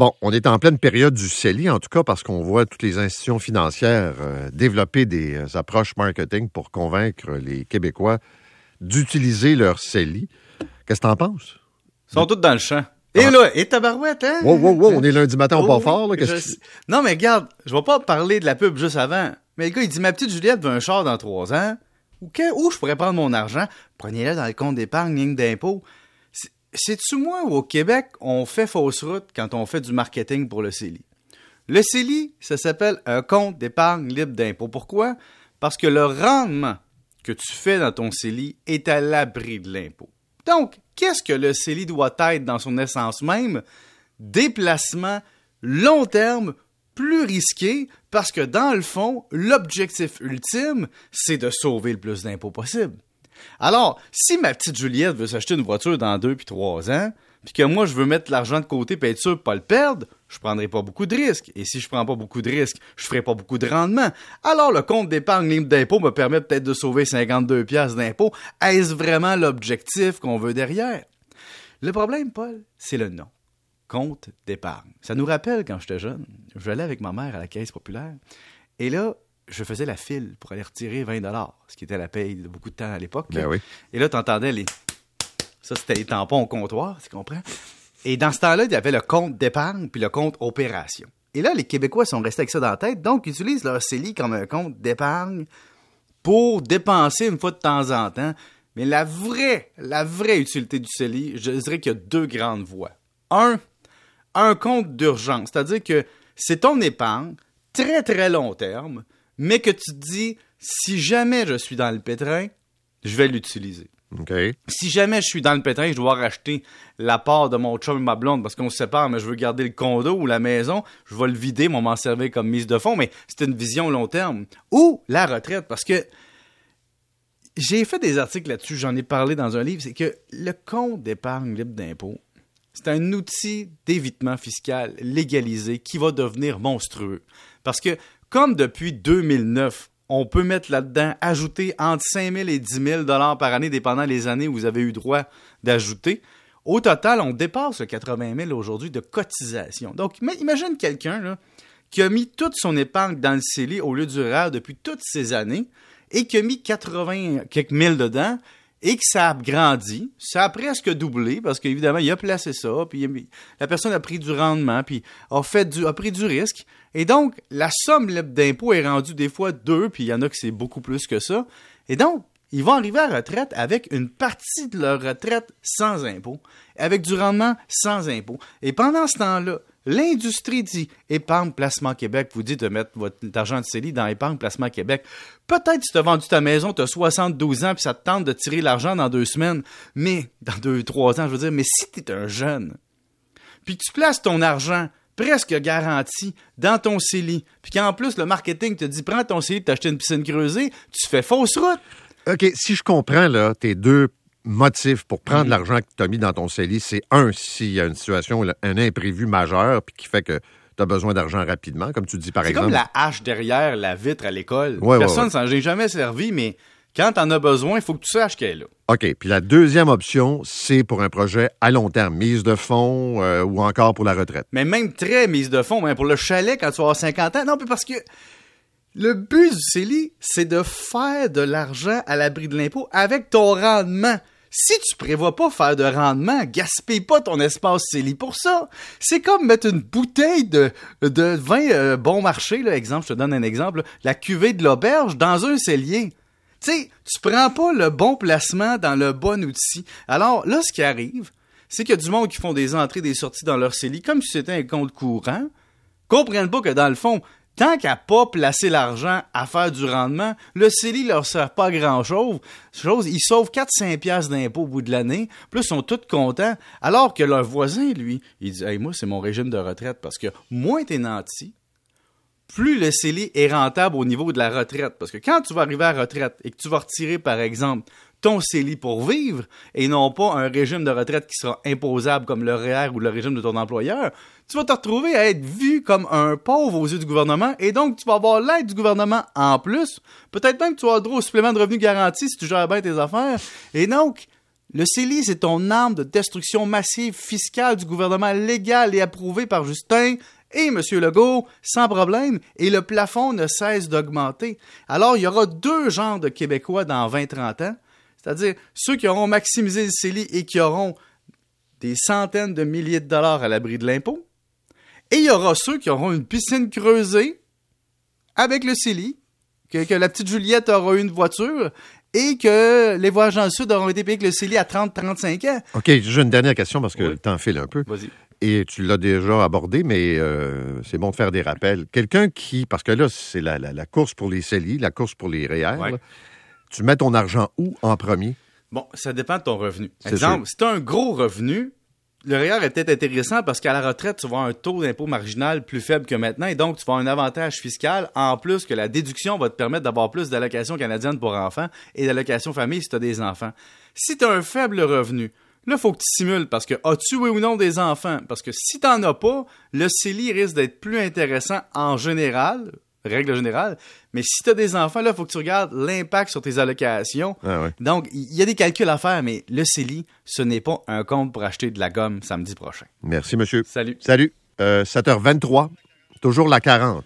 Bon, on est en pleine période du CELI, en tout cas parce qu'on voit toutes les institutions financières euh, développer des euh, approches marketing pour convaincre les Québécois d'utiliser leur CELI. Qu'est-ce que t'en penses? Ils sont tous dans le champ. Et là, et tabarouette, hein? Wow, wow, wow, on est lundi matin, on Oh, part fort, là. je que... Non, mais regarde, je vais pas parler de la pub juste avant. Mais le gars, il dit Ma petite Juliette veut un char dans trois ans. Où, que- où je pourrais prendre mon argent Prenez-le dans le compte d'épargne, ligne d'impôt. C'est- C'est-tu moi ou au Québec, on fait fausse route quand on fait du marketing pour le CELI? Le CELI, ça s'appelle un compte d'épargne libre d'impôt. Pourquoi? Parce que le rendement que tu fais dans ton CELI est à l'abri de l'impôt. Donc, qu'est-ce que le CELI doit être dans son essence même? Déplacement long terme plus risqué parce que dans le fond, l'objectif ultime, c'est de sauver le plus d'impôts possible. Alors, si ma petite Juliette veut s'acheter une voiture dans deux puis trois ans, puis que moi je veux mettre l'argent de côté puis être sûr de pas le perdre, je prendrai pas beaucoup de risques. Et si je prends pas beaucoup de risques, je ferai pas beaucoup de rendement. Alors le compte d'épargne libre d'impôt me permet peut-être de sauver 52 pièces d'impôt. Est-ce vraiment l'objectif qu'on veut derrière? Le problème, Paul, c'est le nom. Compte d'épargne. Ça nous rappelle quand j'étais jeune, j'allais avec ma mère à la caisse populaire et là, je faisais la file pour aller retirer 20 dollars, ce qui était la paye de beaucoup de temps à l'époque. Ben oui. Et là, tu entendais les. Ça, c'était les tampons au comptoir, tu comprends? Et dans ce temps-là, il y avait le compte d'épargne puis le compte opération. Et là, les Québécois sont restés avec ça dans la tête, donc ils utilisent leur CELI comme un compte d'épargne pour dépenser une fois de temps en temps. Mais la vraie, la vraie utilité du CELI, je dirais qu'il y a deux grandes voies. Un, un compte d'urgence, c'est-à-dire que c'est ton épargne, très très long terme, mais que tu te dis, si jamais je suis dans le pétrin, je vais l'utiliser. OK. Si jamais je suis dans le pétrin, je dois racheter la part de mon chum et ma blonde parce qu'on se sépare, mais je veux garder le condo ou la maison, je vais le vider, mais on m'en servir comme mise de fonds, mais c'est une vision long terme. Ou la retraite, parce que j'ai fait des articles là-dessus, j'en ai parlé dans un livre, c'est que le compte d'épargne libre d'impôt, c'est un outil d'évitement fiscal légalisé qui va devenir monstrueux. Parce que, comme depuis 2009, on peut mettre là-dedans, ajouter entre 5 000 et 10 000 dollars par année, dépendant des années où vous avez eu droit d'ajouter. Au total, on dépasse le 80 000 aujourd'hui de cotisation. Donc, ima- imagine quelqu'un qui a mis toute son épargne dans le CELI au lieu du REER depuis toutes ces années et qui a mis 80 quelques mille dedans et que ça a grandi, ça a presque doublé parce qu'évidemment, il a placé ça, puis la personne a pris du rendement, puis a, fait pris du risque. Et donc, la somme libre d'impôt est rendue des fois deux, puis il y en a que c'est beaucoup plus que ça. Et donc, ils vont arriver à la retraite avec une partie de leur retraite sans impôt, avec du rendement sans impôt. Et pendant ce temps-là, l'industrie dit Épargne Placement Québec vous dit de mettre votre argent de CELI dans Épargne Placement Québec. Peut-être si tu as vendu ta maison, tu as 72 ans, puis ça te tente de tirer l'argent dans deux semaines, mais dans deux, trois ans, je veux dire, mais si tu es un jeune, puis tu places ton argent presque garanti dans ton CELI, puis qu'en plus le marketing te dit prends ton CELI, t'achètes une piscine creusée, tu fais fausse route. OK, si je comprends, là, tes deux motifs pour prendre Mhm. l'argent que tu as mis dans ton CELI, c'est un, s'il y a une situation, un imprévu majeur, puis qui fait que tu as besoin d'argent rapidement, comme tu dis, par C'est exemple. comme la hache derrière la vitre à l'école. Ouais, Personne ouais. s'en est jamais servi, mais quand t'en as besoin, il faut que tu saches qu'elle est là. OK, puis la deuxième option, c'est pour un projet à long terme, mise de fonds euh, ou encore pour la retraite. Mais même très mise de fond, même pour le chalet quand tu vas avoir 50 ans. Non, mais parce que le but du CELI, c'est de faire de l'argent à l'abri de l'impôt avec ton rendement. Si tu prévois pas faire de rendement, gaspille pas ton espace CELI pour ça. C'est comme mettre une bouteille de, vin euh, bon marché, là, exemple, je te donne un exemple, la cuvée de l'auberge dans un cellier. Tu sais, tu prends pas le bon placement dans le bon outil. Alors là, ce qui arrive, c'est qu'il y a du monde qui font des entrées, des sorties dans leur CELI comme si c'était un compte courant. Comprennent pas que dans le fond, tant qu'à pas placer l'argent à faire du rendement, le CELI leur sert pas grand chose. ils sauvent 4-5 piastres d'impôts au bout de l'année. Plus ils sont tous contents. Alors que leur voisin, lui, il dit, hey, moi, c'est mon régime de retraite parce que moins t'es nanti, plus le CELI est rentable au niveau de la retraite. Parce que quand tu vas arriver à retraite et que tu vas retirer, par exemple, ton CELI pour vivre et non pas un régime de retraite qui sera imposable comme le REER ou le régime de ton employeur, tu vas te retrouver à être vu comme un pauvre aux yeux du gouvernement et donc tu vas avoir l'aide du gouvernement en plus. Peut-être même que tu vas avoir droit au supplément de revenu garanti si tu gères bien tes affaires. Et donc, Le CELI, c'est ton arme de destruction massive fiscale du gouvernement légal et approuvé par Justin et M. Legault, sans problème, et le plafond ne cesse d'augmenter. Alors, il y aura deux genres de Québécois dans 20-30 ans, c'est-à-dire ceux qui auront maximisé le CELI et qui auront des centaines de milliers de dollars à l'abri de l'impôt, et il y aura ceux qui auront une piscine creusée avec le CELI, que, que la petite Juliette aura une voiture et que les voyages dans le Sud auront été payés avec le CELI à 30-35 ans. OK, j'ai une dernière question parce que Oui. le temps file un peu. Vas-y. Et tu l'as déjà abordé, mais euh, c'est bon de faire des rappels. Quelqu'un qui, parce que là, c'est la, la- la course pour les CELI, la course pour les REER. Ouais. Tu mets ton argent où en premier? Bon, ça dépend de ton revenu. Exemple, si tu as un gros revenu, le REER est peut-être intéressant parce qu'à la retraite, tu vas avoir un taux d'impôt marginal plus faible que maintenant et donc tu vas avoir un avantage fiscal en plus que la déduction va te permettre d'avoir plus d'allocations canadiennes pour enfants et d'allocations famille si tu as des enfants. Si tu as un faible revenu, là, il faut que tu simules parce que as-tu oui ou non des enfants? Parce que si tu n'en as pas, le CELI risque d'être plus intéressant en général, règle générale, mais si tu as des enfants, là, il faut que tu regardes l'impact sur tes allocations. Ah ouais. Donc, il y a des calculs à faire, mais le CELI, ce n'est pas un compte pour acheter de la gomme samedi prochain. Merci, monsieur. Salut. Salut. Euh, 7h23, toujours la 40.